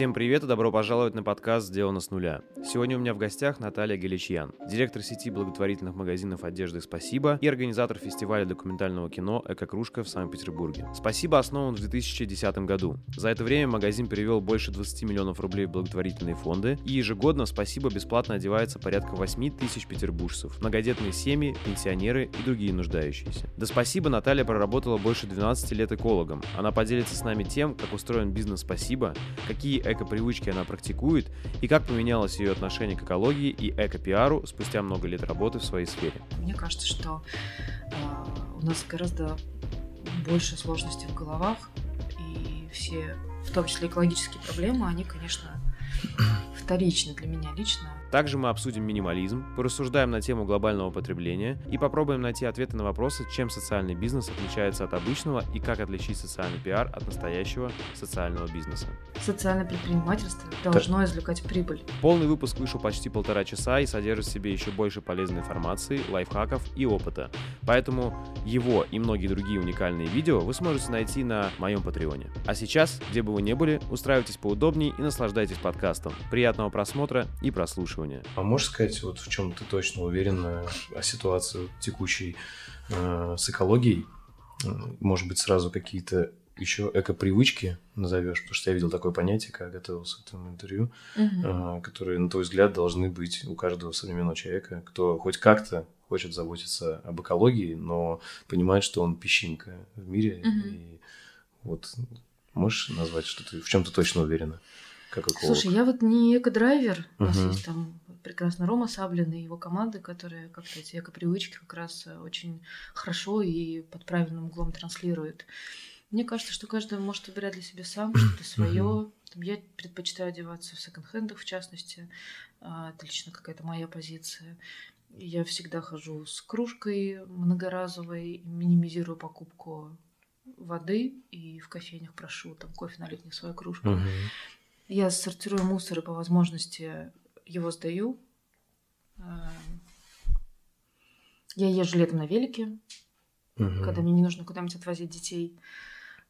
Всем привет и добро пожаловать на подкаст «Сделано с нуля». Сегодня у меня в гостях Наталья Галичьян, директор сети благотворительных магазинов одежды «Спасибо» и организатор фестиваля документального кино «Эко-кружка» в Санкт-Петербурге. «Спасибо» основан в 2010 году. За это время магазин перевел больше 20 миллионов рублей в благотворительные фонды, и ежегодно «Спасибо» бесплатно одевается порядка 8 тысяч петербуржцев, многодетные семьи, пенсионеры и другие нуждающиеся. До «Спасибо» Наталья проработала больше 12 лет экологом. Она поделится с нами тем, как устроен бизнес «Спасибо», какие эко-привычки она практикует и как поменялось ее отношение к экологии и эко-пиару спустя много лет работы в своей сфере. Мне кажется, что э, у нас гораздо больше сложностей в головах, и все, в том числе экологические проблемы, они, конечно, вторичны для меня лично. Также мы обсудим минимализм, порассуждаем на тему глобального потребления и попробуем найти ответы на вопросы, чем социальный бизнес отличается от обычного и как отличить социальный пиар от настоящего социального бизнеса. Социальное предпринимательство должно так. извлекать прибыль. Полный выпуск вышел почти полтора часа и содержит в себе еще больше полезной информации, лайфхаков и опыта. Поэтому его и многие другие уникальные видео вы сможете найти на моем патреоне. А сейчас, где бы вы ни были, устраивайтесь поудобнее и наслаждайтесь подкастом. Приятного просмотра и прослушивания прослушивания. А можешь сказать, вот в чем ты точно уверена о ситуации текущей э, с экологией? Может быть, сразу какие-то еще эко-привычки назовешь, потому что я видел такое понятие, когда готовился к этому интервью, угу. э, которые, на твой взгляд, должны быть у каждого современного человека, кто хоть как-то хочет заботиться об экологии, но понимает, что он песчинка в мире. Угу. И вот можешь назвать, что ты в чем ты точно уверена? Как эколог? Слушай, я вот не эко-драйвер. У нас есть там прекрасно Рома Саблин и его команды, которые как-то эти эко-привычки как раз э, очень хорошо и под правильным углом транслируют. Мне кажется, что каждый может выбирать для себя сам что-то свое. Я предпочитаю одеваться в секонд-хендах, в частности. А, это лично какая-то моя позиция. Я всегда хожу с кружкой многоразовой, минимизирую покупку воды и в кофейнях прошу там кофе налить мне свою кружку. Uh-huh. Я сортирую мусор и по возможности его сдаю. Эм, я езжу летом на велике, угу. когда мне не нужно куда-нибудь отвозить детей.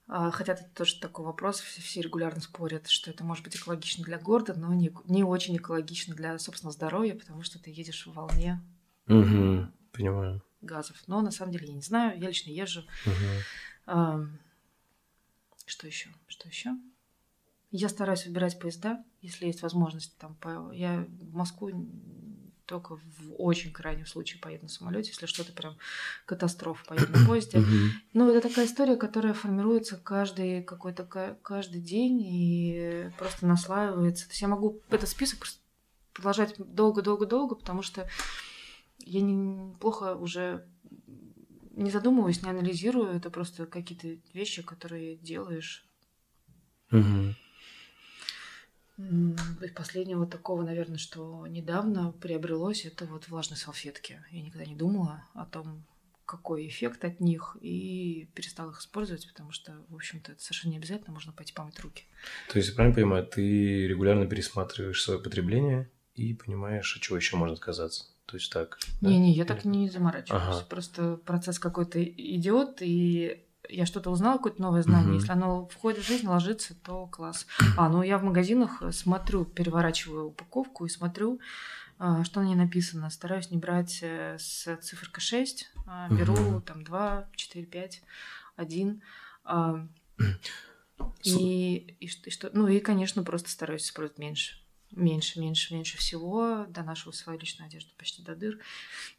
А, хотя это тоже такой вопрос, все, регулярно спорят, что это может быть экологично для города, но не, не очень экологично для собственного здоровья, потому что ты едешь в волне угу. Понимаю. газов. Но на самом деле я не знаю, я лично езжу. Угу. А, что еще? Что еще? Я стараюсь выбирать поезда, если есть возможность. Там, по... Я в Москву только в очень крайнем случае поеду на самолете, если что-то прям катастрофа, поеду на поезде. Ну, это такая история, которая формируется каждый какой-то каждый день и просто наслаивается. То есть я могу этот список продолжать долго-долго-долго, потому что я не, плохо уже не задумываюсь, не анализирую. Это просто какие-то вещи, которые делаешь. Из последнего такого, наверное, что недавно приобрелось, это вот влажные салфетки. Я никогда не думала о том, какой эффект от них, и перестала их использовать, потому что, в общем-то, это совершенно не обязательно, можно пойти помыть руки. То есть, я правильно понимаю, ты регулярно пересматриваешь свое потребление и понимаешь, от чего еще можно отказаться? То есть так. Не-не, да? я так не заморачиваюсь. Ага. Просто процесс какой-то идет, и я что-то узнала, какое-то новое знание. Угу. Если оно входит в жизнь, ложится, то класс. А, ну я в магазинах смотрю, переворачиваю упаковку и смотрю, а, что на ней написано. Стараюсь не брать э, с циферка 6, а, беру угу. там 2, 4, 5, 1. И, и, и что, ну и, конечно, просто стараюсь использовать меньше. Меньше, меньше, меньше всего. Донашиваю свою личную одежду почти до дыр.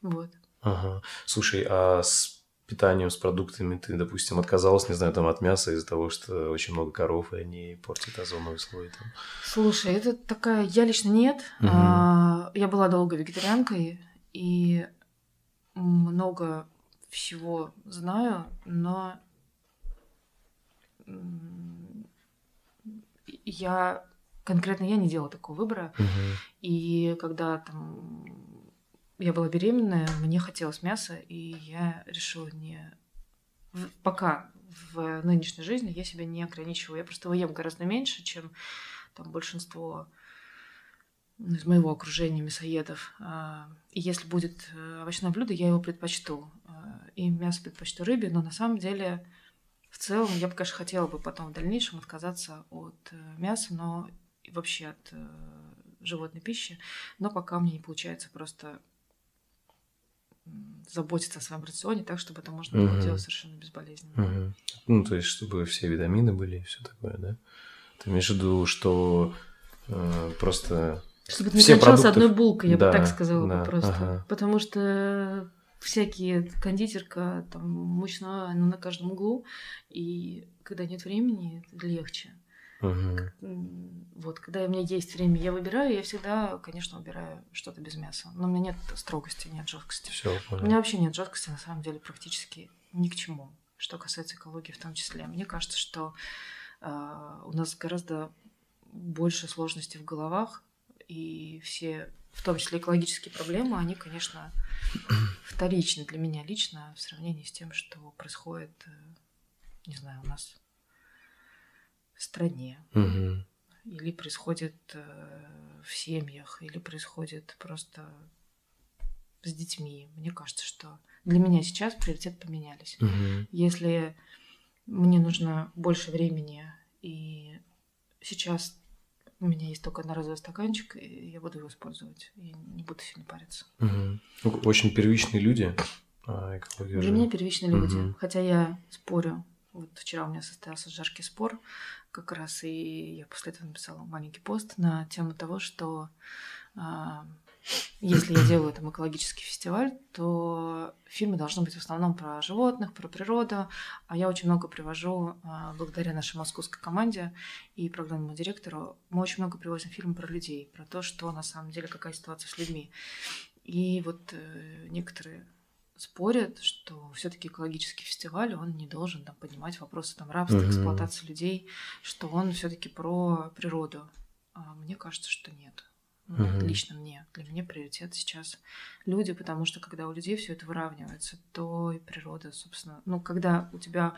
Вот. Ага. Слушай, а с питанием, с продуктами ты, допустим, отказалась, не знаю, там от мяса из-за того, что очень много коров, и они портят озоновый слой. Там. Слушай, это такая... Я лично нет. Угу. А, я была долго вегетарианкой, и много всего знаю, но я конкретно я не делала такого выбора. Угу. И когда там я была беременная, мне хотелось мяса, и я решила не... Пока в нынешней жизни я себя не ограничиваю. Я просто его ем гораздо меньше, чем там большинство из моего окружения мясоедов. А, и если будет э, овощное блюдо, я его предпочту. А, и мясо предпочту рыбе, но на самом деле в целом я бы, конечно, хотела бы потом в дальнейшем отказаться от э, мяса, но вообще от э, животной пищи, но пока мне не получается просто заботиться о своем рационе так, чтобы это можно было Мгм. делать совершенно безболезненно. Мгм. Ну, то есть, чтобы все витамины были и все такое, да? Ты имеешь в виду, что э, просто... Чтобы это не Все кончалось продукты- одной булкой, я Да, бы так сказала да, бы просто. ага. Потому что всякие кондитерка, там, мучное, оно на каждом углу, и когда нет времени, легче. М, Вот, когда у меня есть время, я выбираю, я всегда, конечно, выбираю что-то без мяса. Но у меня нет строгости, нет жесткости. Все, У меня понял. вообще нет жесткости, на самом деле, практически ни к чему, что касается экологии в том числе. Мне кажется, что а, у нас гораздо больше сложностей в головах, и все, в том числе экологические проблемы, они, конечно, вторичны для меня лично в сравнении с тем, что происходит, э, не знаю, у нас стране, Мгм. или происходит э, в семьях, или происходит просто с детьми. Мне кажется, что для меня сейчас приоритеты поменялись. Мгм. Если мне нужно больше времени, и сейчас у меня есть только одноразовый стаканчик, и я буду его использовать, и не буду сильно париться. Ну, Очень первичные люди. а экология Для же- меня первичные люди. Мгм. Хотя я спорю. Вот вчера у меня состоялся жаркий спор, как раз и я после этого написала маленький пост на тему того, что а, если я делаю там экологический фестиваль, то фильмы должны быть в основном про животных, про природу, а я очень много привожу а, благодаря нашей московской команде и программному директору. Мы очень много привозим фильмы про людей, про то, что на самом деле какая ситуация с людьми. И вот э, некоторые спорят, что все-таки экологический фестиваль, он не должен там, поднимать вопросы там, рабства, Мгм. эксплуатации людей, что он все-таки про природу. А мне кажется, что нет. Ну, Мгм. Лично мне. Для меня приоритет сейчас люди, потому что когда у людей все это выравнивается, то и природа, собственно. Ну, когда у тебя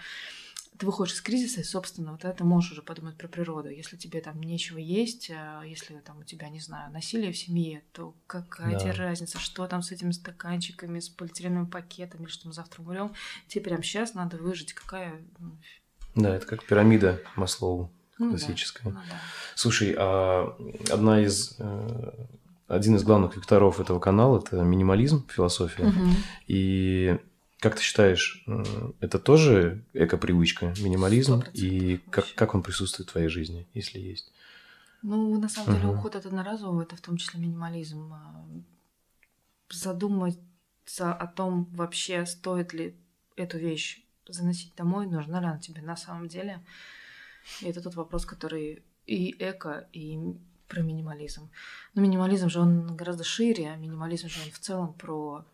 ты выходишь из кризиса, и, собственно, вот ты можешь уже подумать про природу. Если тебе там нечего есть, а если там у тебя, не знаю, насилие в семье, то какая Да. тебе разница, что там с этими стаканчиками, с полиэтиленовым пакетом, или что мы завтра умрем. Тебе прямо сейчас надо выжить. Какая... ну, Да, это как пирамида Маслоу ну да, классическая. ну да. Слушай, а одна из... э, Один из главных векторов этого канала – это минимализм, философия. Мгм. И как ты считаешь, это тоже эко-привычка, минимализм? 100% И как, как он присутствует в твоей жизни, если есть? Ну, на самом деле, Мгм. уход от одноразового это в том числе минимализм. А, Задуматься о том, вообще стоит ли эту вещь заносить домой, нужна ли она тебе на самом деле. И это тот вопрос, который и эко, и про минимализм. Но минимализм же он гораздо шире, а минимализм же он в целом про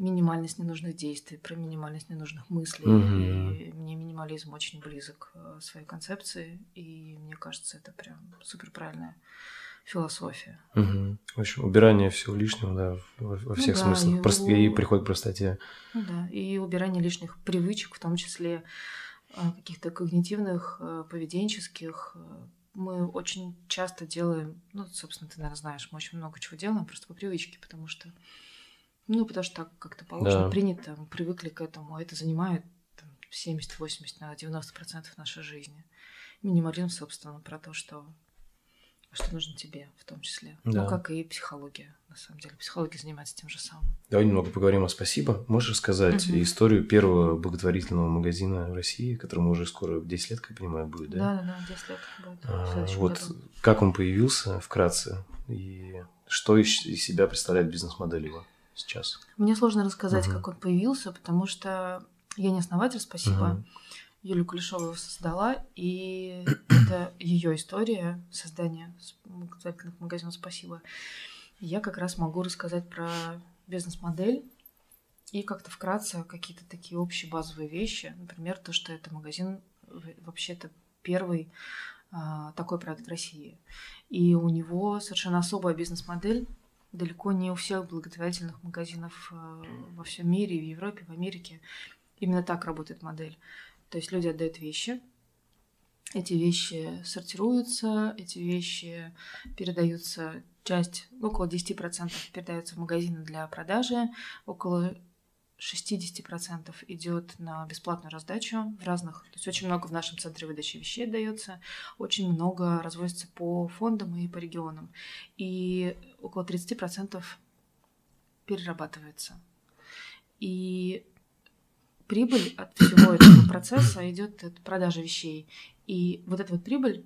минимальность ненужных действий, про минимальность ненужных мыслей. Мгм. И мне минимализм очень близок э, своей концепции, и мне кажется, это прям супер правильная философия. Мгм. В общем, убирание всего лишнего, да, во, во всех да, смыслах. и Прост- И приход к простоте. Ну да, и убирание лишних привычек, в том числе э, каких-то когнитивных, э, поведенческих. Мы очень часто делаем, ну, собственно, ты, наверное, знаешь, мы очень много чего делаем просто по привычке, потому что, ну, потому что так как-то положено, Да. принято, мы привыкли к этому, а это занимает там, 70, 80, наверное, 90% нашей жизни. Минимализм, собственно, про то, что что нужно тебе в том числе. Да. Ну, как и психология, на самом деле. Психология занимается тем же самым. Давай немного поговорим о спасибо. Можешь рассказать Мгм. историю первого благотворительного магазина в России, которому уже скоро 10 лет, как я понимаю, будет, да? Да, да, да, 10 лет будет А, вот году. как он появился вкратце и что из себя представляет бизнес-модель его сейчас? Мне сложно рассказать, Мгм. как он появился, потому что я не основатель, спасибо. Мгм. Юлия Кулешова его создала, и это ее история создания благотворительных магазинов «Спасибо». Я как раз могу рассказать про бизнес-модель и как-то вкратце какие-то такие общие базовые вещи. Например, то, что это магазин вообще-то первый а, такой проект в России. И у него совершенно особая бизнес-модель, далеко не у всех благотворительных магазинов э, во всем мире, в Европе, в Америке. Именно так работает модель. То есть люди отдают вещи, эти вещи сортируются, эти вещи передаются, часть, около 10% передаются в магазины для продажи, около 60% идет на бесплатную раздачу в разных. То есть очень много в нашем центре выдачи вещей дается, очень много развозится по фондам и по регионам. И около 30% перерабатывается. И прибыль от всего этого процесса идет от продажи вещей. И вот эта вот прибыль,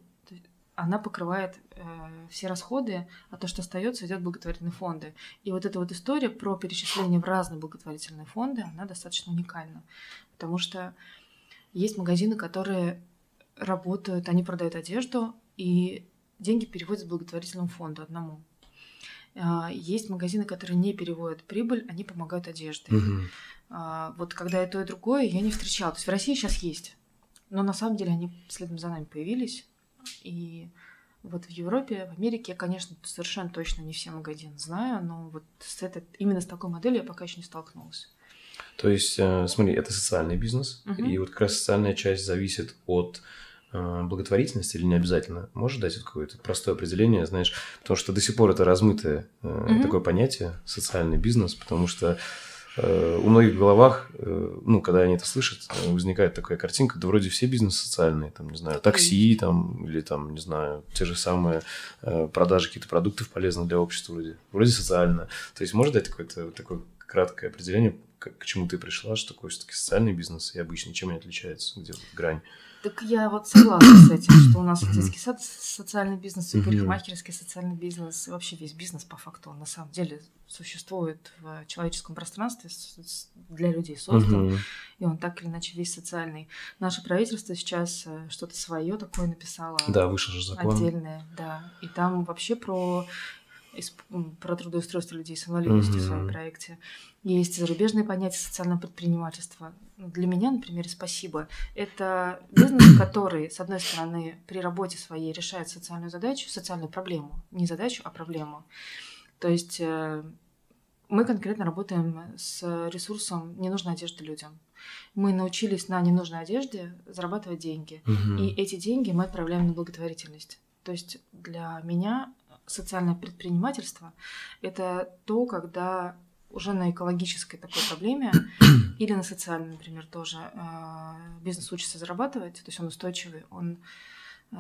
она покрывает э, все расходы, а то, что остается, идет в благотворительные фонды. И вот эта вот история про перечисление в разные благотворительные фонды, она достаточно уникальна. Потому что есть магазины, которые работают, они продают одежду, и деньги переводят в благотворительному фонду одному. А, есть магазины, которые не переводят прибыль, они помогают одежде. А, Вот когда и то, и другое я не встречала. То есть в России сейчас есть. Но на самом деле они следом за нами появились. И вот в Европе, в Америке я, конечно, совершенно точно не все магазины знаю, но вот с этой, именно с такой моделью я пока еще не столкнулась. То есть, э, смотри, это социальный бизнес, Мгм. и вот как раз социальная часть зависит от э, благотворительности или не обязательно? Можешь дать какое-то простое определение, знаешь, потому что до сих пор это размытое Мгм. такое понятие социальный бизнес, потому что у многих в головах, э, ну, когда они это слышат, э, возникает такая картинка, да вроде все бизнесы социальные, там, не знаю, такси, там, или там, не знаю, те же самые э, продажи каких-то продуктов полезных для общества вроде, вроде социально. То есть можешь дать какое-то такое краткое определение, к, к чему ты пришла, что такое все-таки социальный бизнес и обычный, чем они отличаются, где вот грань? Так я вот согласна с этим, что у нас детский сад социальный бизнес, и парикмахерский социальный бизнес, и вообще весь бизнес по факту он на самом деле существует в человеческом пространстве, для людей создан, и он так или иначе весь социальный. Наше правительство сейчас э, что-то свое такое написало. Да, вышел же закон. Отдельное, да. И там вообще про, про трудоустройство людей с инвалидностью в своем проекте. Есть зарубежные понятия социального предпринимательства. Для меня, например, спасибо. Это бизнес, который, с одной стороны, при работе своей решает социальную задачу, социальную проблему. Не задачу, а проблему. То есть э, мы конкретно работаем с ресурсом ненужной одежды людям. Мы научились на ненужной одежде зарабатывать деньги. Мгм. И эти деньги мы отправляем на благотворительность. То есть для меня социальное предпринимательство – это то, когда уже на экологической такой проблеме или на социальной, например, тоже э, бизнес учится зарабатывать, то есть он устойчивый, он э,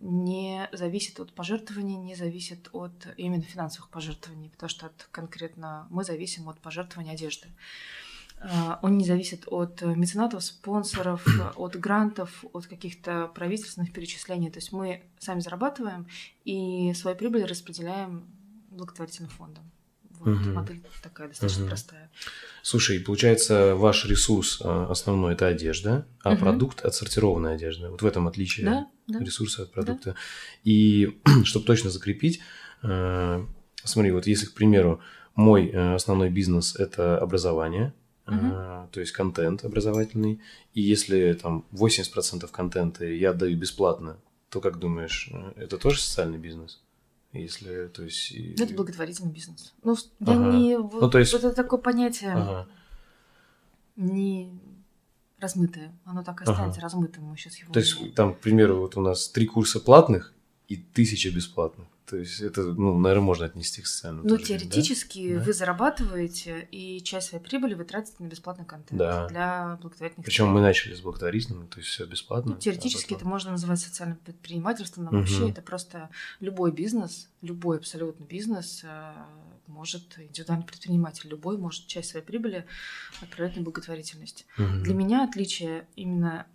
не зависит от пожертвований, не зависит от именно финансовых пожертвований, потому что от, конкретно мы зависим от пожертвований одежды. Э, Он не зависит от меценатов, спонсоров, от грантов, от каких-то правительственных перечислений. То есть мы сами зарабатываем и свою прибыль распределяем благотворительным фондам. Вот Мгм. модель такая достаточно Мгм. простая. Слушай, получается, ваш ресурс э, основной это одежда, а Мгм. продукт отсортированная одежда. Вот в этом отличие Да, да. ресурса от продукта. И чтобы точно закрепить, э, смотри, вот если, к примеру, мой э, основной бизнес это образование, Мгм. то есть контент образовательный, и если там 80% контента я отдаю бесплатно, то как думаешь, э, это тоже социальный бизнес? Если, то есть... Ну, Это благотворительный бизнес. Ну, я Ага. не... Вот, Ну, то есть- вот это такое понятие Ага. не размытое. Оно так и Ага. останется размытым. Мы сейчас его... То есть, там, к примеру, вот у нас три курса платных и тысяча бесплатных. То есть, это, ну, наверное, можно отнести к социальному. Ну, да? теоретически Да. вы зарабатываете, и часть своей прибыли вы тратите на бесплатный контент Да. для благотворительных Причем мы начали с благотворительного, то есть все бесплатно. Ну, теоретически а это потом- можно называть социальным предпринимательством, но Мгм. вообще это просто любой бизнес, любой абсолютно бизнес э, может, индивидуальный предприниматель, любой может часть своей прибыли отправлять на благотворительность. Мгм. Для меня отличие именно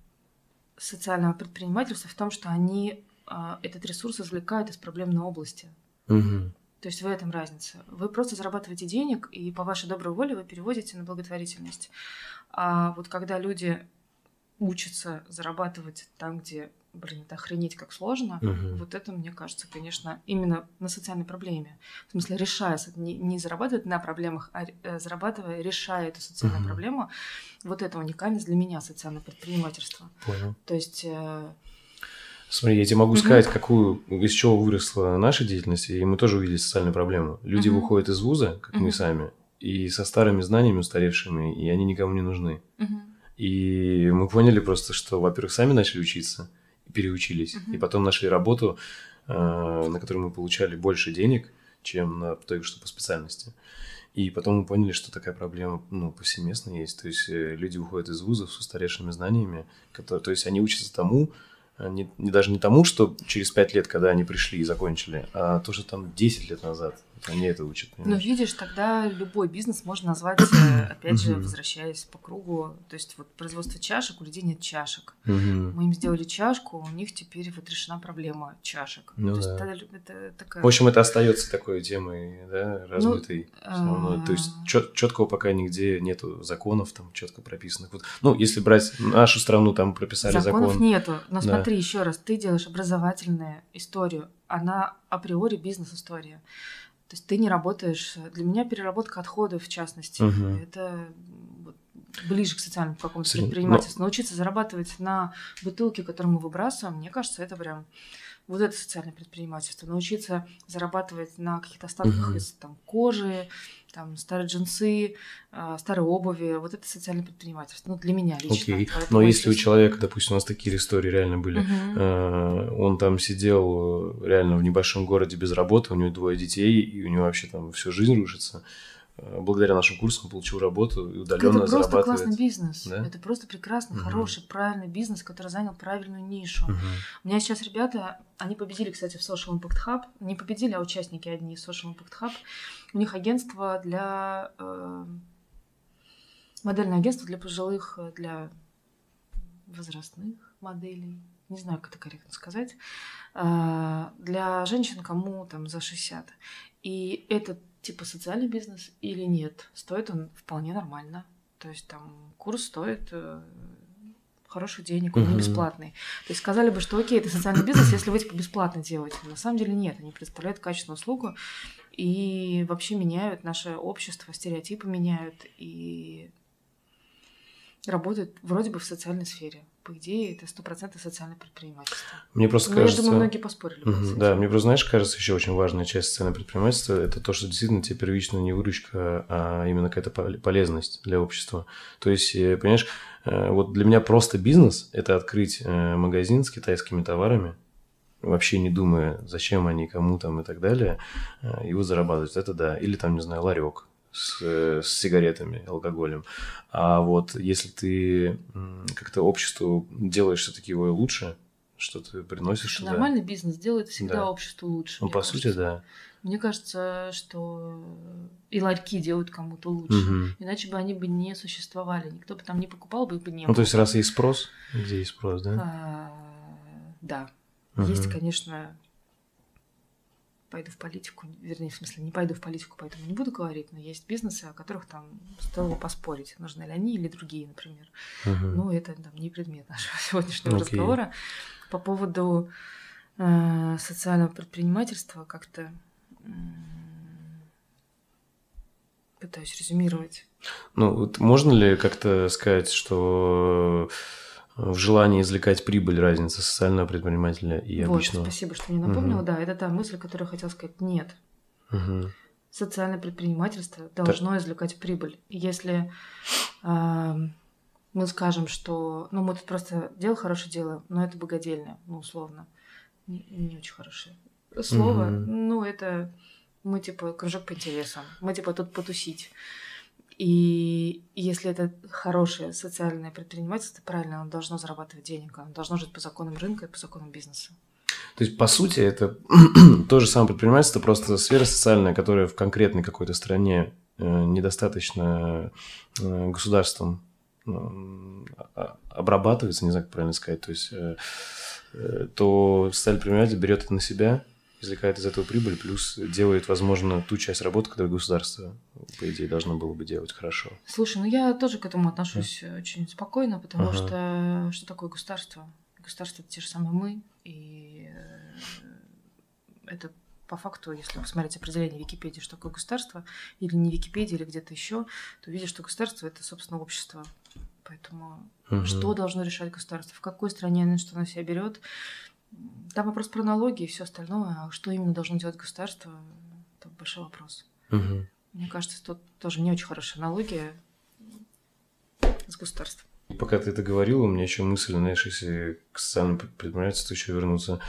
социального предпринимательства в том, что они этот ресурс извлекают из проблемной области. Мгм. То есть в этом разница. Вы просто зарабатываете денег, и по вашей доброй воле вы переводите на благотворительность. А вот когда люди учатся зарабатывать там, где, блин, это охренеть как сложно, Мгм. вот это, мне кажется, конечно, именно на социальной проблеме. В смысле, решая, не, не зарабатывать на проблемах, а э, зарабатывая, решая эту социальную Мгм. проблему, вот это уникальность для меня социальное предпринимательство. Понял. То есть, э, Смотри, я тебе могу сказать, какую, из чего выросла наша деятельность, и мы тоже увидели социальную проблему. Люди Мгм. выходят из вуза, как мы Мгм. сами, и со старыми знаниями устаревшими, и они никому не нужны. мгм, И мы поняли просто, что, во-первых, сами начали учиться, переучились, Мгм. и потом нашли работу, э, на которой мы получали больше денег, чем на той, что по специальности. И потом мы поняли, что такая проблема ну, повсеместно есть. То есть э, люди уходят из вузов с устаревшими знаниями, которые, то есть они учатся тому, не, не даже не тому, что через пять лет, когда они пришли и закончили, а то, что там 10 лет назад они это учат. Ну, видишь, тогда любой бизнес можно назвать, э, опять же, возвращаясь по кругу. То есть вот производство чашек, у людей нет чашек. Мы им сделали чашку, у них теперь вот решена проблема чашек. Ну, то да. есть это, такая... В общем, это остается такой темой, да, размытой. Ну, То есть четкого пока нигде нету законов там четко прописанных. Вот, ну, если брать нашу страну, там прописали Законов закон. нету. Но смотри, еще раз, ты делаешь образовательную историю, она априори бизнес-история. То есть ты не работаешь... Для меня переработка отходов, в частности, Мгм. это ближе к социальному какому-то предпринимательству. Научиться зарабатывать на бутылке, которую мы выбрасываем, мне кажется, это прям вот это социальное предпринимательство. Научиться зарабатывать на каких-то остатках Мгм. из там, кожи, там, старой джинсы, а, старой обуви. Вот это социальное предпринимательство. Ну, для меня лично. Окей. Поэтому Но если у человека, допустим, у нас такие истории реально были, Мгм. э, он там сидел э, реально в небольшом городе без работы, у него двое детей, и у него вообще там всю жизнь рушится. Э, Благодаря нашим курсам получил работу и удаленно Это просто зарабатывает. классный бизнес. Да? Это просто прекрасный, Мгм. хороший, правильный бизнес, который занял правильную нишу. Мгм. У меня сейчас ребята, они победили, кстати, в Social Impact Hub. Не победили, а участники одни из Social Impact Hub. У них агентство для... э, модельное агентство для пожилых, э, для возрастных моделей. Не знаю, как это корректно сказать. Э, для женщин, кому там за 60. И это типа социальный бизнес или нет? Стоит он вполне нормально. То есть там курс стоит э, хороших денег, он не Мгм. бесплатный. То есть сказали бы, что окей, это социальный бизнес, если вы типа бесплатно делаете. На самом деле нет, они представляют качественную услугу и вообще меняют наше общество, стереотипы меняют и работают вроде бы в социальной сфере. По идее, это стопроцентно социальное предпринимательство. Мне просто Но Ну, я кажется... думаю, многие поспорили этим. Да, мне просто, знаешь, кажется, еще очень важная часть социального предпринимательства это то, что действительно тебе первично не выручка, а именно какая-то пол- полезность для общества. То есть, э, понимаешь, э, вот для меня просто бизнес – это открыть э, магазин с китайскими товарами, вообще не думая, зачем они, кому там и так далее, э, его зарабатывать. Это да. Или там, не знаю, ларек с, с сигаретами, алкоголем. А вот если ты как-то обществу делаешь все-таки его лучше, что ты приносишь туда. Нормальный бизнес делает всегда Да. обществу лучше. Ну, по кажется. сути, да. Мне кажется, что и ларьки делают кому-то лучше. Мгм. Иначе бы они бы не существовали. Никто бы там не покупал бы, их бы не Ну, то есть, было. раз есть спрос, где есть спрос, да? А, Да. Мгм. Есть, конечно, пойду в политику, вернее, в смысле, не пойду в политику, поэтому не буду говорить, но есть бизнесы, о которых там стоило поспорить, нужны ли они или другие, например. Мгм. Ну, это там, не предмет нашего сегодняшнего Окей. разговора. По поводу э, социального предпринимательства как-то м, пытаюсь резюмировать. Ну, вот можно ли как-то сказать, что э, в желании извлекать прибыль разница социального предпринимателя и вот, обычного? спасибо, что мне напомнила. Мгм. Да, это та мысль, которую я хотела сказать. Нет, Мгм. социальное предпринимательство должно извлекать прибыль. Если а, мы скажем, что ну мы тут просто дело хорошее делаем, но это богадельня, ну условно, не, не очень хорошее слово, Мгм. ну это мы типа кружок по интересам, мы типа тут потусить. И если это хорошее социальное предпринимательство, правильно, оно должно зарабатывать денег, оно должно жить по законам рынка и по законам бизнеса. То есть, по сути, это то же самое предпринимательство, просто сфера социальная, которая в конкретной какой-то стране э, недостаточно э, государством м, а- обрабатывается, не знаю, как правильно сказать, то есть, э, э, то социальный предприниматель берет это на себя, извлекает из этого прибыль, плюс делает, возможно, ту часть работы, которую государство, по идее, должно было бы делать хорошо. Слушай, ну я тоже к этому отношусь очень спокойно, потому Ага. что что такое государство? Государство это те же самые мы, и э, это по факту, если посмотреть определение Википедии, что такое государство, или не Википедия, или где-то еще, то видишь, что государство это, собственно, общество. Поэтому Мгм. что должно решать государство, в какой стране оно что на себя берет. Там вопрос про налоги и все остальное, а что именно должно делать государство, это большой вопрос. Мгм. Мне кажется, тут тоже не очень хорошая аналогия с государством. Пока ты это говорил, у меня еще мысль, знаешь, если к социальному предпринимательству еще вернуться.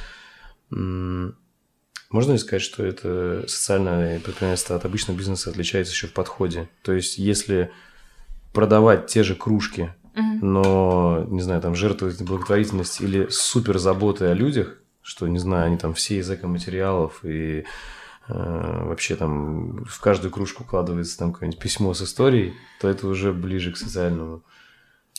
Можно ли сказать, что это социальное предпринимательство от обычного бизнеса отличается еще в подходе? То есть, если продавать те же кружки, Но, не знаю, там жертвовать на благотворительность или супер заботой о людях, что, не знаю, они там все из экоматериалов и э, вообще там в каждую кружку укладывается там какое-нибудь письмо с историей, то это уже ближе к социальному.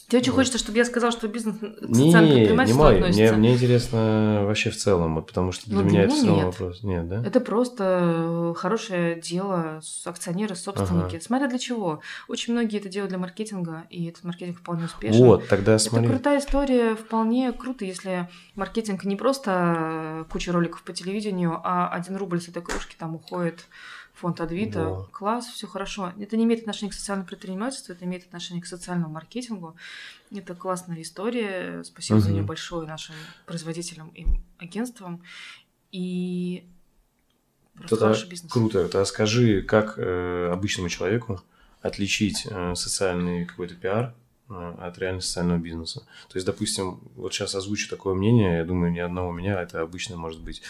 Тебе очень Вот. хочется, чтобы я сказал, что бизнес Не, социальному не, не предпринимательству мой. Мне, мне интересно вообще в целом, вот, потому что для Ну, меня для это в меня целом нет. вопрос. Нет, да? Это просто э, хорошее дело, акционеры, собственники. Ага. Смотря для чего. Очень многие это делают для маркетинга, и этот маркетинг вполне успешен. Вот, тогда Это смотри. крутая история, вполне круто, если маркетинг не просто куча роликов по телевидению, а один рубль с этой кружки там уходит фонд Адвита. Да. Класс, все хорошо. Это не имеет отношения к социальному предпринимательству, это имеет отношение к социальному маркетингу. Это классная история. Спасибо за Мгм. нее большое нашим производителям и агентствам. И просто Это хороший бизнес. круто. Тогда скажи, как э, обычному человеку отличить э, социальный какой-то пиар от реально социального бизнеса. То есть, допустим, вот сейчас озвучу такое мнение, я думаю, ни одного у меня, это обычно может быть,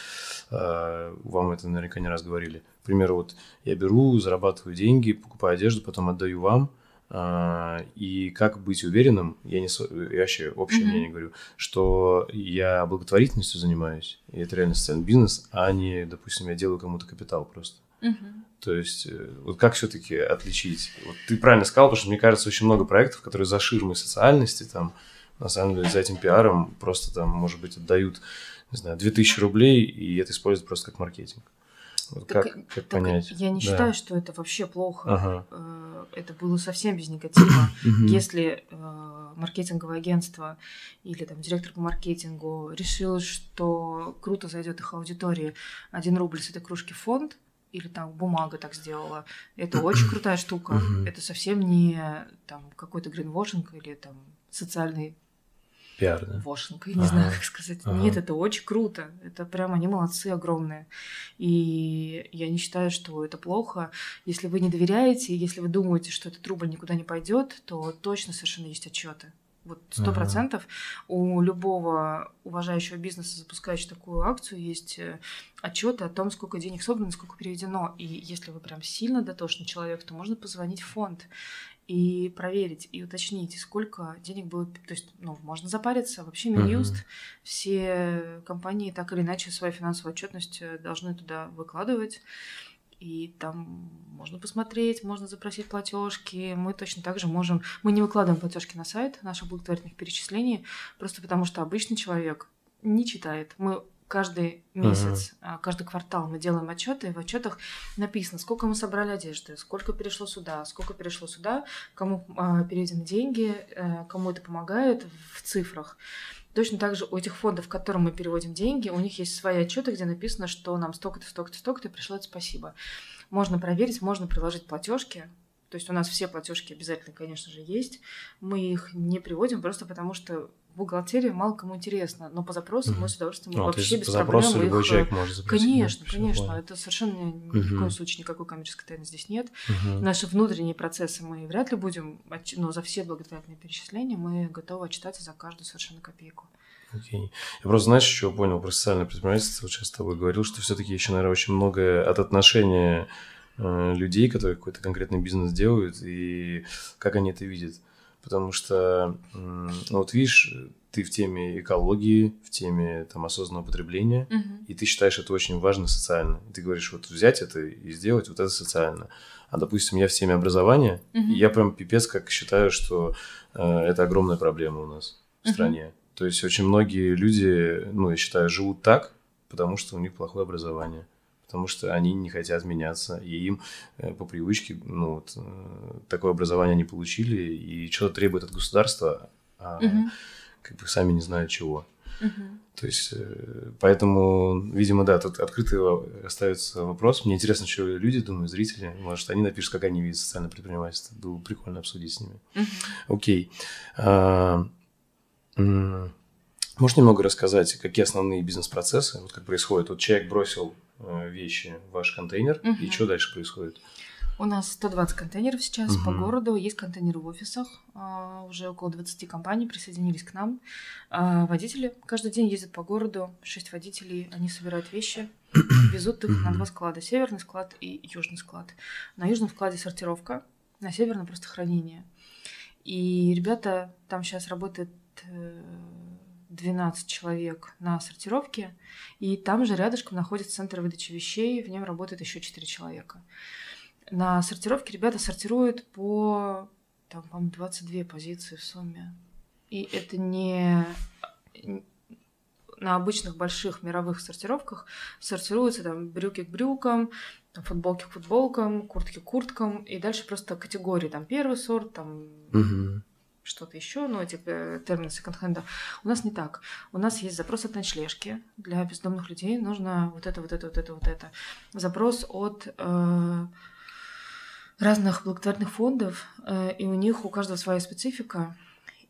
э, вам это наверняка не раз говорили. К примеру, вот я беру, зарабатываю деньги, покупаю одежду, потом отдаю вам, а, и как быть уверенным, я, не, я вообще общее Мгм. мнение говорю, что я благотворительностью занимаюсь, и это реально социальный бизнес, а не, допустим, я делаю кому-то капитал просто. То есть, э, вот как все-таки отличить? Вот ты правильно сказал, потому что мне кажется, очень много проектов, которые за ширмой социальности, там, на самом деле, за этим пиаром просто там, может быть, отдают, не знаю, 2000 рублей, и это используют просто как маркетинг. Вот Так, как, как так понять? Я не Да. считаю, что это вообще плохо. Ага. Э, Это было совсем без негатива. Если э, маркетинговое агентство или там директор по маркетингу решил, что круто зайдет их аудитории, один рубль с этой кружки фонд, или там бумага так сделала, это очень крутая штука. Это совсем не там какой-то гринвошинг или там социальный Пиар, да? вошинг, я не знаю, как сказать. Ага. Нет, это очень круто. Это прям они молодцы огромные. И я не считаю, что это плохо. Если вы не доверяете, если вы думаете, что этот рубль никуда не пойдет, то точно совершенно есть отчеты. Вот сто Ага. процентов у любого уважающего бизнеса, запускающего такую акцию, есть э, отчеты о том, сколько денег собрано, сколько переведено. И если вы прям сильно дотошный человек, то можно позвонить в фонд и проверить, и уточнить, сколько денег было. То есть, ну, можно запариться. Вообще, Минюст, Мгм. все компании так или иначе свою финансовую отчетность э, должны туда выкладывать. И там можно посмотреть, можно запросить платежки. Мы точно так же можем. Мы не выкладываем платежки на сайт наших благотворительных перечислений, просто потому что обычный человек не читает. Мы каждый месяц, а, каждый квартал мы делаем отчеты, и в отчетах написано, сколько мы собрали одежды, сколько перешло сюда, сколько перешло сюда, кому а, переведены деньги, э, кому это помогает в цифрах. Точно так же у этих фондов, которым мы переводим деньги, у них есть свои отчеты, где написано, что нам столько-то, столько-то, столько-то пришло, это спасибо. Можно проверить, можно приложить платежки. То есть у нас все платежки обязательно, конечно же, есть. Мы их не приводим просто потому, что бухгалтерия мало кому интересно. Но по запросам Мгм. мы с удовольствием Ну, вообще без запросу проблем любой их... человек может запросить. Конечно, конечно. понял. Это совершенно ни в коем случае никакой коммерческой тайны здесь нет. Мгм. Наши внутренние процессы мы вряд ли будем, но за все благотворительные перечисления мы готовы отчитаться за каждую совершенно копейку. Окей. Я просто, знаешь, еще понял про социальное предпринимательство, вот сейчас с тобой говорил, что все-таки еще, наверное, очень многое от отношения э, людей, которые какой-то конкретный бизнес делают, и как они это видят. Потому что, ну вот видишь, ты в теме экологии, в теме там осознанного потребления, и ты считаешь это очень важно социально. И ты говоришь, вот взять это и сделать вот это социально. А, допустим, я в теме образования, и я прям пипец как считаю, что э, это огромная проблема у нас в стране. То есть очень многие люди, ну, я считаю, живут так, потому что у них плохое образование. Потому что они не хотят меняться, и им э, по привычке, ну, вот, э, такое образование они получили, и что-то требует от государства, а Мгм. как бы сами не знают чего. Мгм. То есть, э, поэтому, видимо, да, тут открытый остается вопрос. Мне интересно, что люди думают, зрители. Может, они напишут, как они видят социальное предпринимательство. Было бы прикольно обсудить с ними. Мгм. Окей. А, Можешь немного рассказать, какие основные бизнес-процессы, вот как происходит? Вот человек бросил вещи в ваш контейнер, и Мгм. что дальше происходит? У нас 120 контейнеров сейчас Мгм. по городу, есть контейнеры в офисах, а, уже около 20 компаний присоединились к нам. А, Водители каждый день ездят по городу, 6 водителей, они собирают вещи, везут их на два склада, северный склад и южный склад. На южном складе сортировка, на северном просто хранение. И ребята, там сейчас работает э, 12 человек на сортировке, и там же рядышком находится центр выдачи вещей, в нем работает еще 4 человека. На сортировке ребята сортируют по, там, по-моему, 22 позиции в сумме. И это не на обычных больших мировых сортировках сортируются там брюки к брюкам, там, футболки к футболкам, куртки к курткам, и дальше просто категории, там первый сорт, там Мгм. Что-то еще, ну, эти э, термины секонд-хенда. У нас не так. У нас есть запрос от ночлежки. Для бездомных людей нужно вот это, вот это, вот это, вот это. Запрос от э, разных благотворительных фондов, э, и у них у каждого своя специфика.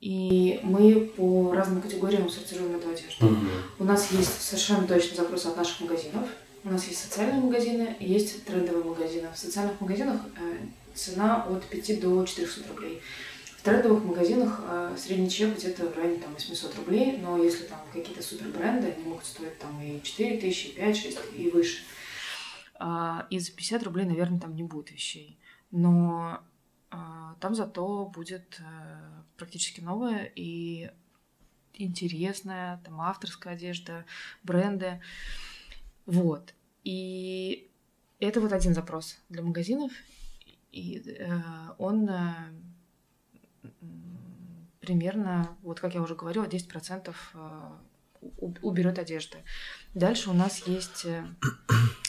И мы по разным категориям сортируем эту одежду. Мгм. У нас есть совершенно точный запрос от наших магазинов. У нас есть социальные магазины есть трендовые магазины. В социальных магазинах э, цена от 5 до 400 рублей. В трендовых магазинах э, средний чек где-то в районе там, 800 рублей, но если там какие-то супер бренды, они могут стоить там и 4 тысячи, и 5, 6 и выше. А, и за 50 рублей, наверное, там не будет вещей. Но а, там зато будет э, практически новое и интересная, там авторская одежда, бренды. Вот. И это вот один запрос для магазинов. И э, он э, примерно, вот как я уже говорила, 10% э, уберет одежды. Дальше у нас есть э,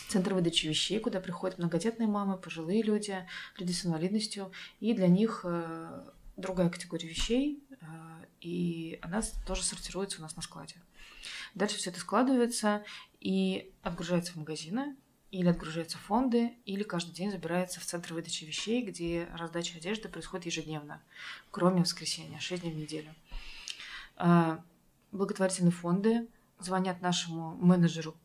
центр выдачи вещей, куда приходят многодетные мамы, пожилые люди, люди с инвалидностью, и для них э, другая категория вещей, и она тоже сортируется у нас на складе. Дальше все это складывается и отгружается в магазины, или отгружается в фонды, или каждый день забирается в центр выдачи вещей, где раздача одежды происходит ежедневно, кроме воскресенья, 6 дней в неделю. А, Благотворительные фонды звонят нашему менеджеру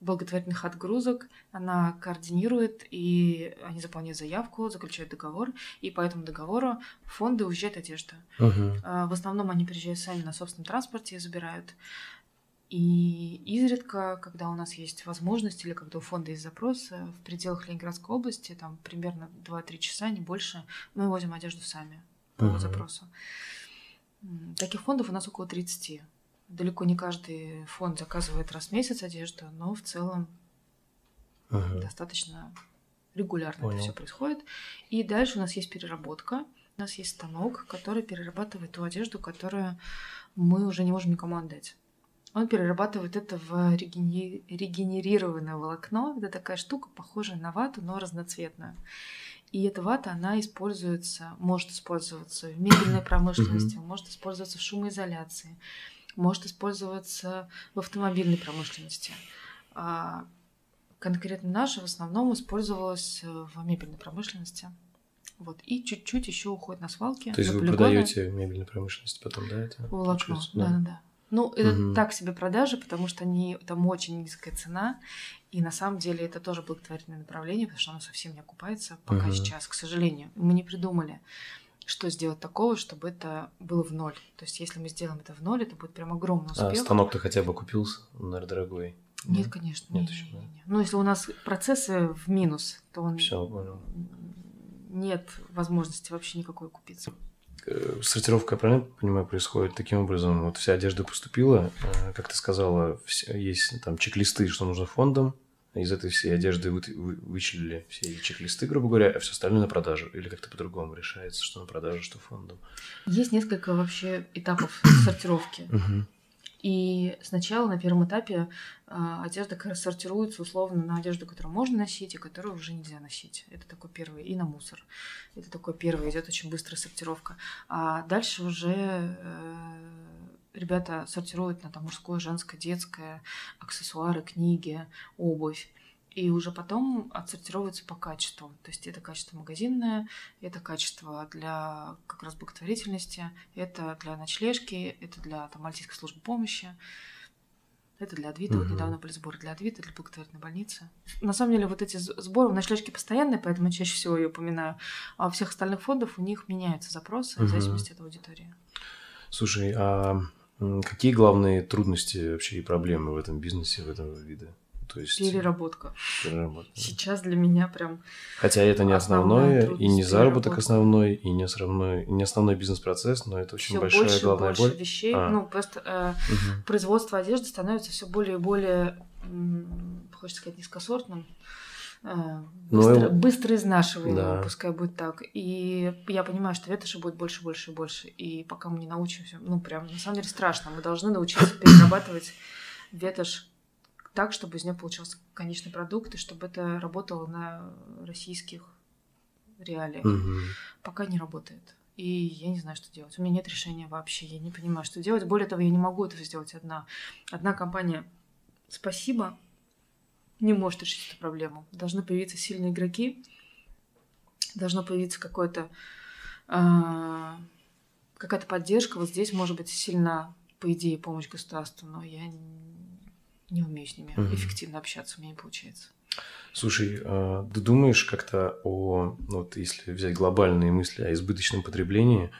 благотворительных отгрузок, она координирует, и они заполняют заявку, заключают договор, и по этому договору в фонды уезжает одежда. А, В основном они приезжают сами на собственном транспорте и забирают. И изредка, когда у нас есть возможность или когда у фонда есть запрос, в пределах Ленинградской области, там примерно 2-3 часа, не больше, мы возим одежду сами по Мгм. запросу. Таких фондов у нас около 30. Далеко не каждый фонд заказывает раз в месяц одежду, но в целом Мгм. достаточно регулярно Понял. это все происходит. И дальше у нас есть переработка. У нас есть станок, который перерабатывает ту одежду, которую мы уже не можем никому отдать. Он перерабатывает это в регени- регенерированное волокно. Это такая штука, похожая на вату, но разноцветная. И эта вата, она используется, может использоваться в мебельной промышленности, может использоваться в шумоизоляции, может использоваться в автомобильной промышленности. А конкретно наша в основном использовалась э, в мебельной промышленности. Вот. И чуть-чуть еще уходит на свалки. То есть на вы полигоны. продаете мебельной промышленности потом, да, это? Волокно, да, да, да. Ну, это Мгм. так себе продажи, потому что они, там очень низкая цена, и на самом деле это тоже благотворительное направление, потому что оно совсем не окупается пока Мгм. сейчас, к сожалению. Мы не придумали, что сделать такого, чтобы это было в ноль. То есть, если мы сделаем это в ноль, это будет прям огромный А, успех. станок-то хотя бы купился, наверное, дорогой. Нет, конечно. Нет не, еще, не, да. не, не. Ну, если у нас процессы в минус, то он Все, понял. нет возможности вообще никакой купиться. Э, Сортировка, я правильно понимаю, происходит таким образом. Вот вся одежда поступила, э, как ты сказала, есть там чек-листы, что нужно фондам. Из этой всей одежды вы, вы- вычислили все чек-листы, грубо говоря, а все остальное на продажу. Или как-то по-другому решается, что на продажу, что фондам. Есть несколько вообще этапов сортировки. И сначала на первом этапе а, одежда сортируется условно на одежду, которую можно носить и которую уже нельзя носить. Это такой первый. И на мусор. Это такой первый. Идет очень быстрая сортировка. А дальше уже э, ребята сортируют на там мужское, женское, детское, аксессуары, книги, обувь. И уже потом отсортировываются по качеству. То есть это качество магазинное, это качество для как раз благотворительности, это для ночлежки, это для там, мальтийской службы помощи. Это для Адвита. Вот недавно были сборы для Адвита, для благотворительной больницы. На самом деле, вот эти сборы у ночлежки постоянные, поэтому чаще всего ее упоминаю. А у всех остальных фондов у них меняются запросы в зависимости от аудитории. Слушай, а какие главные трудности вообще и проблемы в этом бизнесе, в этом виде? То есть... Переработка. Переработка. Сейчас для меня прям... Хотя это не основное, и не заработок основной, и не основной, не основной бизнес-процесс, но это очень всё большая больше, главная больше боль. вещей. А. Ну, просто э, Мгм. производство одежды становится все более и более, м, хочется сказать, низкосортным. э, Ну, Быстро, и- быстро изнашиваемым, Да. пускай будет так. И я понимаю, что ветоши будет больше, больше и больше. И пока мы не научимся, ну прям на самом деле страшно. Мы должны научиться перерабатывать ветошь так, чтобы из нее получался конечный продукт, и чтобы это работало на российских реалиях. Мгм. Пока не работает. И я не знаю, что делать. У меня нет решения вообще. Я не понимаю, что делать. Более того, я не могу это сделать одна. Одна компания «Спасибо» не может решить эту проблему. Должны появиться сильные игроки, должно появиться какое-то а, какая-то поддержка. Вот здесь может быть сильно, по идее, помощь государству, но я не умею с ними Мгм. эффективно общаться, у меня не получается. Слушай, а ты думаешь как-то о, ну, вот если взять глобальные мысли о избыточном потреблении,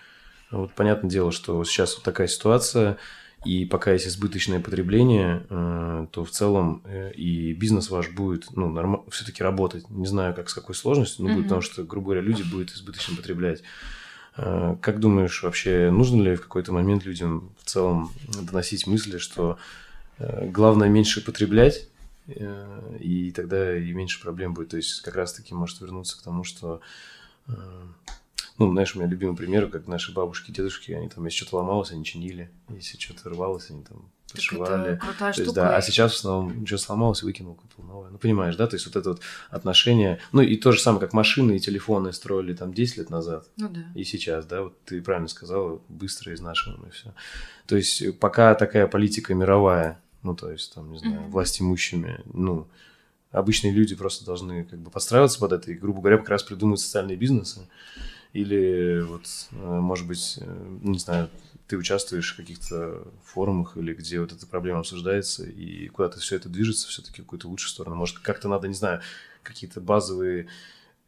вот понятное дело, что сейчас вот такая ситуация, и пока есть избыточное потребление, э, то в целом э, и бизнес ваш будет, ну, норм... все-таки работать. Не знаю, как с какой сложностью, но будет, Мгм. потому что, грубо говоря, люди будут избыточно потреблять. Э, Как думаешь, вообще нужно ли в какой-то момент людям в целом доносить мысли, что главное меньше потреблять, э, и тогда и меньше проблем будет. То есть как раз-таки может вернуться к тому, что... э, Ну, знаешь, у меня любимый пример, как наши бабушки, дедушки, они там, если что-то ломалось, они чинили, если что-то рвалось, они там Так подшивали. это крутая То есть, штука. да, а сейчас в основном что сломалось, выкинул, купил новое. Ну, понимаешь, да, то есть вот это вот отношение, ну, и то же самое, как машины и телефоны строили там 10 лет назад, Ну да. и сейчас, да, вот ты правильно сказала, быстро изнашиваем и все. То есть э, пока такая политика мировая, ну, то есть там, не знаю, Мгм. власть имущими, ну, обычные люди просто должны как бы подстраиваться под это и, грубо говоря, как раз придумывать социальные бизнесы. Или вот, э, может быть, э, не знаю, ты участвуешь в каких-то форумах или где вот эта проблема обсуждается, и куда-то все это движется все-таки в какую-то лучшую сторону. Может, как-то надо, не знаю, какие-то базовые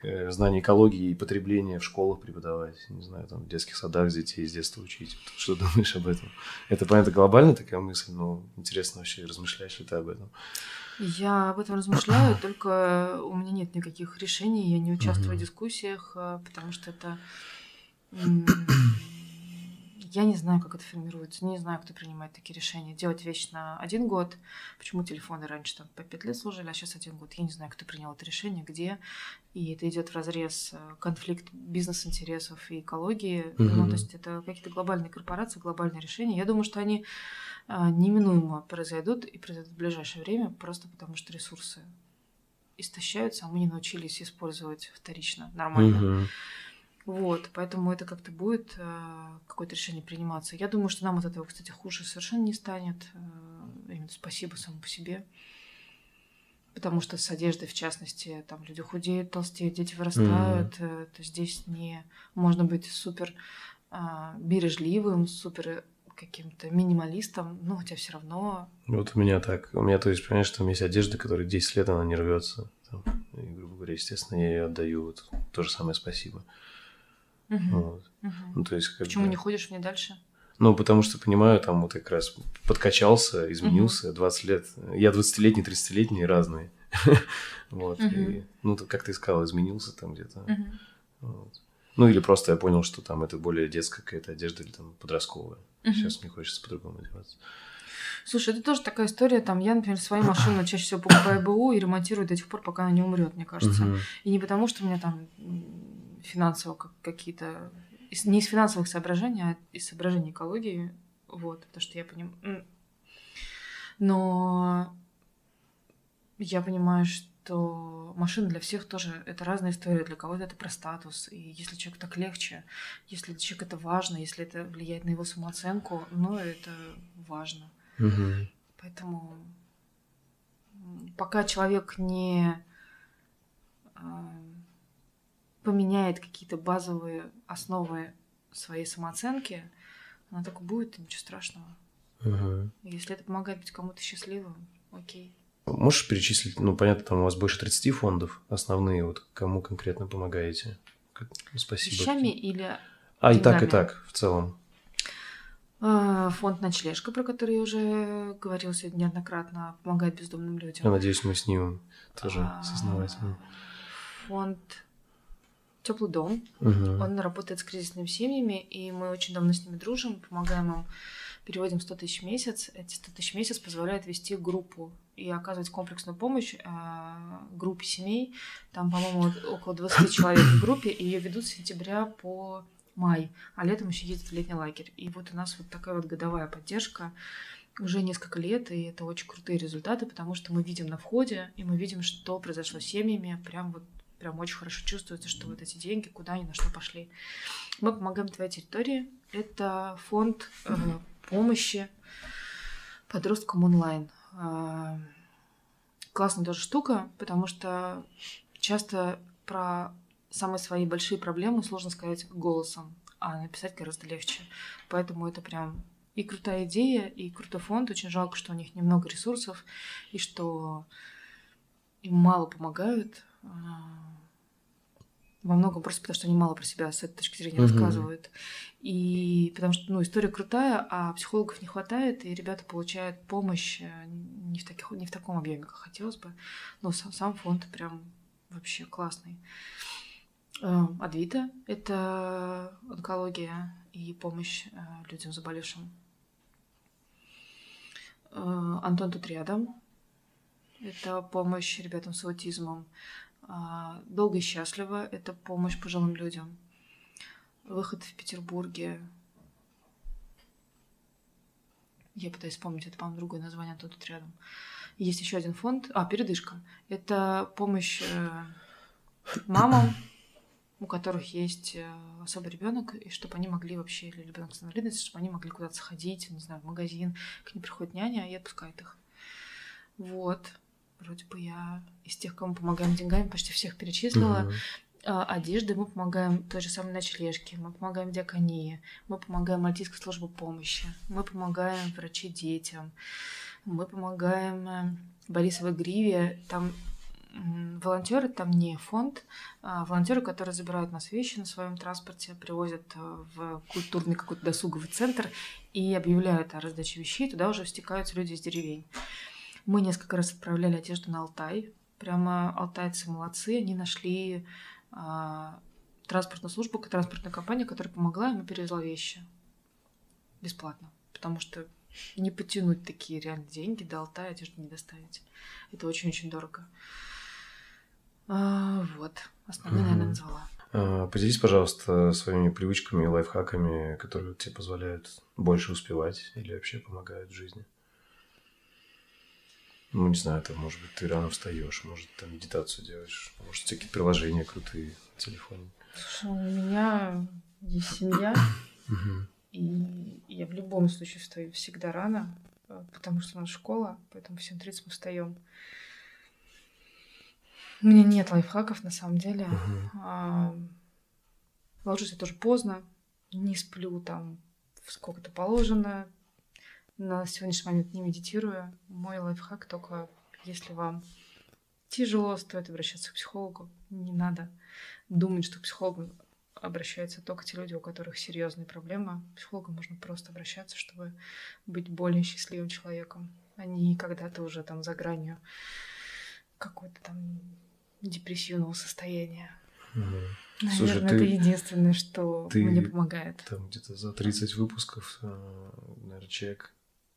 э, знания экологии и потребления в школах преподавать, не знаю, там, в детских садах детей с детства учить. Что думаешь об этом? Это, понятно, глобальная такая мысль, но интересно вообще, размышляешь ли ты об этом? Я об этом размышляю, только у меня нет никаких решений, я не участвую в дискуссиях, а, потому что это... Я не знаю, как это формируется, не знаю, кто принимает такие решения. Делать вещь на один год, почему телефоны раньше там по пять лет служили, а сейчас один год. Я не знаю, кто принял это решение, где. И это идет в разрез э, конфликт бизнес-интересов и экологии. Ну, Мгм. то есть это какие-то глобальные корпорации, глобальные решения. Я думаю, что они а, неминуемо произойдут и произойдут в ближайшее время, просто потому что ресурсы истощаются, а мы не научились использовать вторично нормально. Мгм. Вот, поэтому это как-то будет а, какое-то решение приниматься. Я думаю, что нам от этого, кстати, хуже совершенно не станет. А, именно спасибо само по себе. Потому что с одеждой, в частности, там люди худеют, толстеют, дети вырастают. э, То здесь не можно быть супер бережливым, супер каким-то минималистом, но у тебя все равно Вот у меня так. У меня, то есть, понимаешь, там есть одежда, которая 10 лет, она не рвется. Там, и, грубо говоря, естественно, я ее отдаю. Вот, то же самое спасибо. Мгм, Вот. мгм. Ну, то есть, как Почему бы- не ходишь в ней дальше? Ну, потому что, понимаю, там вот как раз подкачался, изменился, 20 лет. Я 20-летний, 30-летний, разные. Вот. И, ну, как ты сказал, изменился там где-то. Вот. Ну, или просто я понял, что там это более детская какая-то одежда или там подростковая. Сейчас мне хочется по-другому одеваться. Слушай, это тоже такая история. Там я, например, свою машину чаще всего покупаю БУ и ремонтирую до тех пор, пока она не умрет, мне кажется. Мгм. И не потому, что у меня там финансово как- какие-то... Не из финансовых соображений, а из соображений экологии. Вот, потому что я понимаю... Но я понимаю, что машина для всех тоже это разная история. Для кого-то это про статус. И если человеку так легче, если для человека это важно, если это влияет на его самооценку, ну, это важно. Мгм. Поэтому пока человек не а, поменяет какие-то базовые основы своей самооценки, она так будет, и ничего страшного. Угу. Если это помогает быть кому-то счастливым, окей. Можешь перечислить, ну, понятно, там у вас больше 30 фондов основные, вот кому конкретно помогаете? Как- Спасибо. Вещами или А, и так, и так, в целом. э, фонд «Ночлежка», про который я уже говорила сегодня неоднократно, помогает бездомным людям. Я надеюсь, мы снимем тоже А, сознавательно. Фонд Теплый дом. Мгм. Он работает с кризисными семьями, и мы очень давно с ними дружим, помогаем им, переводим 100 тысяч в месяц. Эти 100 тысяч в месяц позволяют вести группу и оказывать комплексную помощь э, группе семей. Там, по-моему, около 20 человек в группе, и ее ведут с сентября по май, а летом еще ездят в летний лагерь. И вот у нас вот такая вот годовая поддержка уже несколько лет, и это очень крутые результаты, потому что мы видим на входе, и мы видим, что произошло с семьями, прям вот прям очень хорошо чувствуется, что вот эти деньги, куда они на что пошли. Мы помогаем твоей территории. Это фонд э, помощи подросткам онлайн. Э, классная тоже штука, потому что часто про самые свои большие проблемы сложно сказать голосом, а написать гораздо легче. Поэтому это прям и крутая идея, и крутой фонд. Очень жалко, что у них немного ресурсов, и что им мало помогают. А, Во многом просто потому, что они мало про себя с этой точки зрения Мгм. рассказывают. И потому что, ну, история крутая, а психологов не хватает, и ребята получают помощь э, не в, таких, не в таком объеме, как хотелось бы. Но сам, сам фонд прям вообще классный. Э, Адвита — это онкология и помощь э, людям заболевшим. Э, Антон тут рядом. Это помощь ребятам с аутизмом. А, Долго и счастливо — это помощь пожилым людям. Выход в Петербурге. Я пытаюсь вспомнить, это, по-моему, другое название, Антон тут рядом. Есть еще один фонд. А, передышка. Это помощь э, мамам, у которых есть э, особый ребенок, и чтобы они могли вообще, или ребенок с инвалидностью, чтобы они могли куда-то сходить, не знаю, в магазин, к ним приходит няня и отпускает их. Вот. Вроде бы я из тех, кому помогаем деньгами, почти всех перечислила. Мгм. А, Одежды мы помогаем той же самой ночлежке, мы помогаем диаконии, мы помогаем Мальтийской службе помощи, мы помогаем врачи детям, мы помогаем э, Борисовой Гриве. Там волонтеры, там не фонд, а волонтеры, которые забирают нас вещи на своем транспорте, привозят э, в культурный какой-то досуговый центр и объявляют о раздаче вещей, туда уже стекаются люди из деревень. Мы несколько раз отправляли одежду на Алтай. Прямо алтайцы молодцы, они нашли а, транспортную службу, транспортная компания, которая помогла, и мы перевезла вещи. Бесплатно. Потому что не потянуть такие реально деньги до Алтая одежду не доставить. Это очень-очень дорого. А, вот. Основные, наверное, Мгм. назвала. А, Поделись, пожалуйста, своими привычками и лайфхаками, которые тебе позволяют больше успевать или вообще помогают в жизни. Ну, не знаю, там, может быть, ты рано встаешь, может, там медитацию делаешь, может, всякие приложения крутые в телефоне. Слушай, у меня есть семья, и я в любом случае встаю всегда рано, э, потому что у нас школа, поэтому в 7.30 мы встаем. У меня нет лайфхаков, на самом деле. А, Ложусь я тоже поздно, не сплю там сколько-то положено. На сегодняшний момент не медитирую. Мой лайфхак только если вам тяжело, стоит обращаться к психологу. Не надо думать, что к психологу обращаются только те люди, у которых серьезные проблемы. К психологу можно просто обращаться, чтобы быть более счастливым человеком, а не когда ты уже там за гранью какой-то там депрессивного состояния. Мгм. Наверное, Слушай, это ты- единственное, что ты- мне помогает. Там где-то за 30 выпусков, э, наверное, человек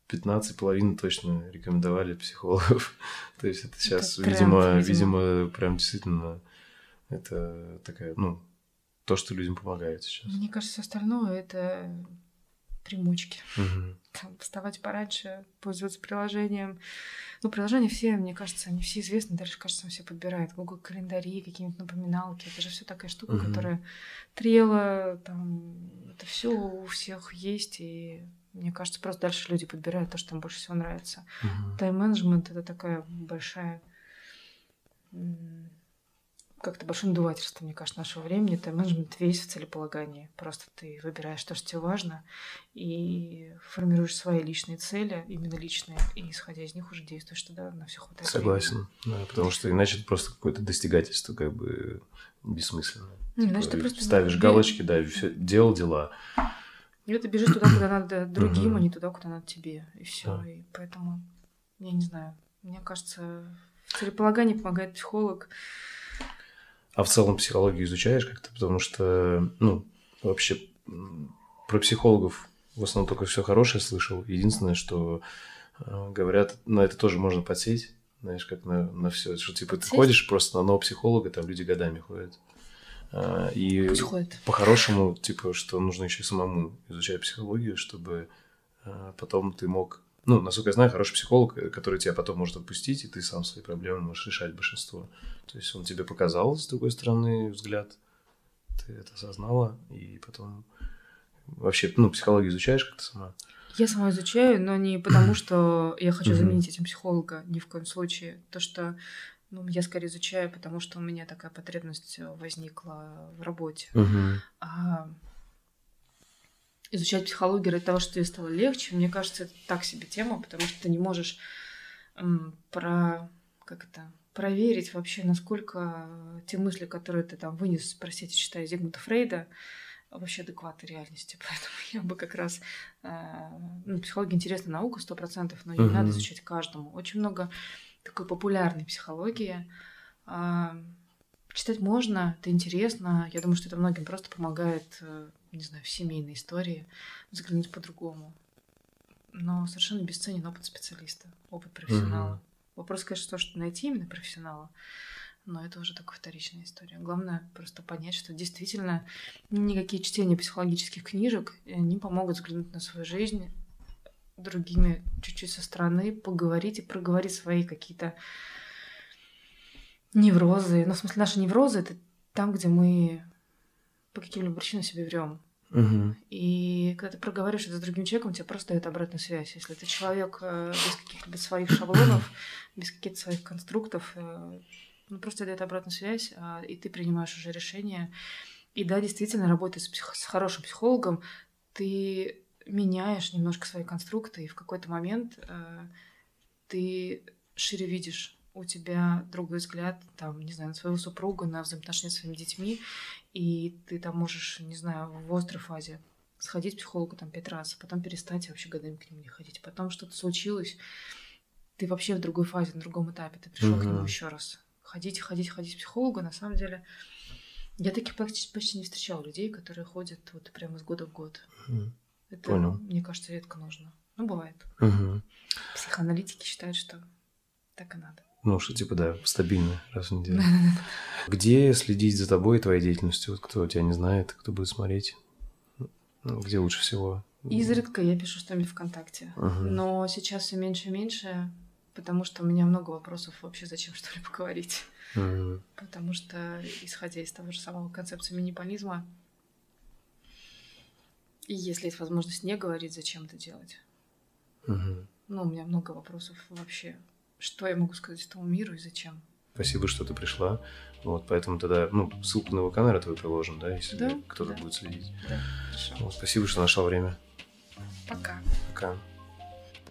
15 половины точно рекомендовали психологов. То есть это сейчас, прям, видимо, видимо. видимо, прям действительно это такая, ну, то, что людям помогает сейчас. Мне кажется, все остальное это примочки. Мгм. Там, вставать пораньше, пользоваться приложением. Ну, приложения все, мне кажется, они все известны, даже, кажется, все подбирают. Google календари, какие-нибудь напоминалки. Это же все такая штука, Мгм. которая трела, там, это все у всех есть, и мне кажется, просто дальше люди подбирают то, что им больше всего нравится. Мгм. Тайм-менеджмент это такая большая как-то большое надувательство, мне кажется, нашего времени. Тайм-менеджмент весь в целеполагании. Просто ты выбираешь то, что тебе важно, и формируешь свои личные цели, именно личные, и исходя из них уже действуешь тогда на все хватает. Согласен, да, потому что иначе это просто какое-то достигательство как бы бессмысленное. Не, Типа, ты просто ставишь галочки, да, все, делал дела. И ты бежишь туда, куда надо другим, а не туда, куда надо тебе. И все. Да. И поэтому, я не знаю, мне кажется, в целеполагании помогает психолог. А в целом психологию изучаешь как-то, потому что, ну, вообще про психологов в основном только все хорошее слышал. Единственное, что э, говорят, на это тоже можно подсесть, знаешь, как на, на все. Что типа ты Подсесть? ходишь просто на одного психолога, там люди годами ходят. А, И по-хорошему, типа, что нужно еще самому изучать психологию, чтобы э, потом ты мог... Ну, насколько я знаю, хороший психолог, э, который тебя потом может отпустить, и ты сам свои проблемы можешь решать большинство. То есть он тебе показал, с другой стороны, взгляд, ты это осознала, и потом... Вообще, ну, психологию изучаешь как-то сама? Я сама изучаю, но не потому, что я хочу заменить этим психолога, ни в коем случае. То, что ну, я скорее изучаю, потому что у меня такая потребность э, возникла в работе. А изучать психологию ради того, что тебе стало легче, мне кажется, это так себе тема, потому что ты не можешь м, про как это проверить вообще, насколько те мысли, которые ты там вынес, простите, читая Зигмунда Фрейда, вообще адекватны реальности. Поэтому я бы как раз... э, ну, психология интересная наука, сто процентов, но ее Мгм. надо изучать каждому. Очень много такой популярной психологии. А, Читать можно, это интересно. Я думаю, что это многим просто помогает, э, не знаю, в семейной истории взглянуть по-другому. Но совершенно бесценен опыт специалиста, опыт профессионала. Мгм. Вопрос, конечно, то, что найти именно профессионала, но это уже такая вторичная история. Главное просто понять, что действительно никакие чтения психологических книжек э, не помогут взглянуть на свою жизнь другими чуть-чуть со стороны, поговорить и проговорить свои какие-то неврозы. Ну, в смысле, наши неврозы это там, где мы по каким-либо причинам себе врем. Мгм. И когда ты проговариваешь это с другим человеком, тебе просто дает обратную связь. Если ты человек э, без каких-либо своих шаблонов, без каких-то своих конструктов, э, ну, просто дает обратную связь, а, и ты принимаешь уже решение. И да, действительно, работая с, псих- с хорошим психологом, ты меняешь немножко свои конструкты, и в какой-то момент э, ты шире видишь у тебя другой взгляд, там, не знаю, на своего супруга, на взаимоотношения с своими детьми, и ты там можешь, не знаю, в острой фазе сходить к психологу там пять раз, а потом перестать и вообще годами к нему не ходить. Потом что-то случилось, ты вообще в другой фазе, на другом этапе, ты пришел к нему еще раз. Ходить, ходить, ходить к психологу, на самом деле, я таких почти, почти не встречала людей, которые ходят вот прямо из года в год. Мгм. Это, Понял. мне кажется, редко нужно. Ну, бывает. Мгм. Психоаналитики считают, что так и надо. Ну, что типа, да, стабильно раз в неделю. Где следить за тобой и твоей деятельностью? Вот кто тебя не знает, кто будет смотреть? Ну, Где лучше всего? Изредка я пишу что-нибудь ВКонтакте. Мгм. Но сейчас все меньше и меньше, потому что у меня много вопросов вообще, зачем что-либо говорить. Мгм. Потому что, исходя из того же самого концепции минимализма, и если есть возможность не говорить, зачем это делать? Мгм. Ну, у меня много вопросов вообще. Что я могу сказать этому миру и зачем? Спасибо, что ты пришла. Вот, поэтому тогда, ну, ссылку на ВК, наверное, твою приложим, да, если Да, кто-то да. будет следить. Да, хорошо. Вот, спасибо, что нашла время. Пока. Пока.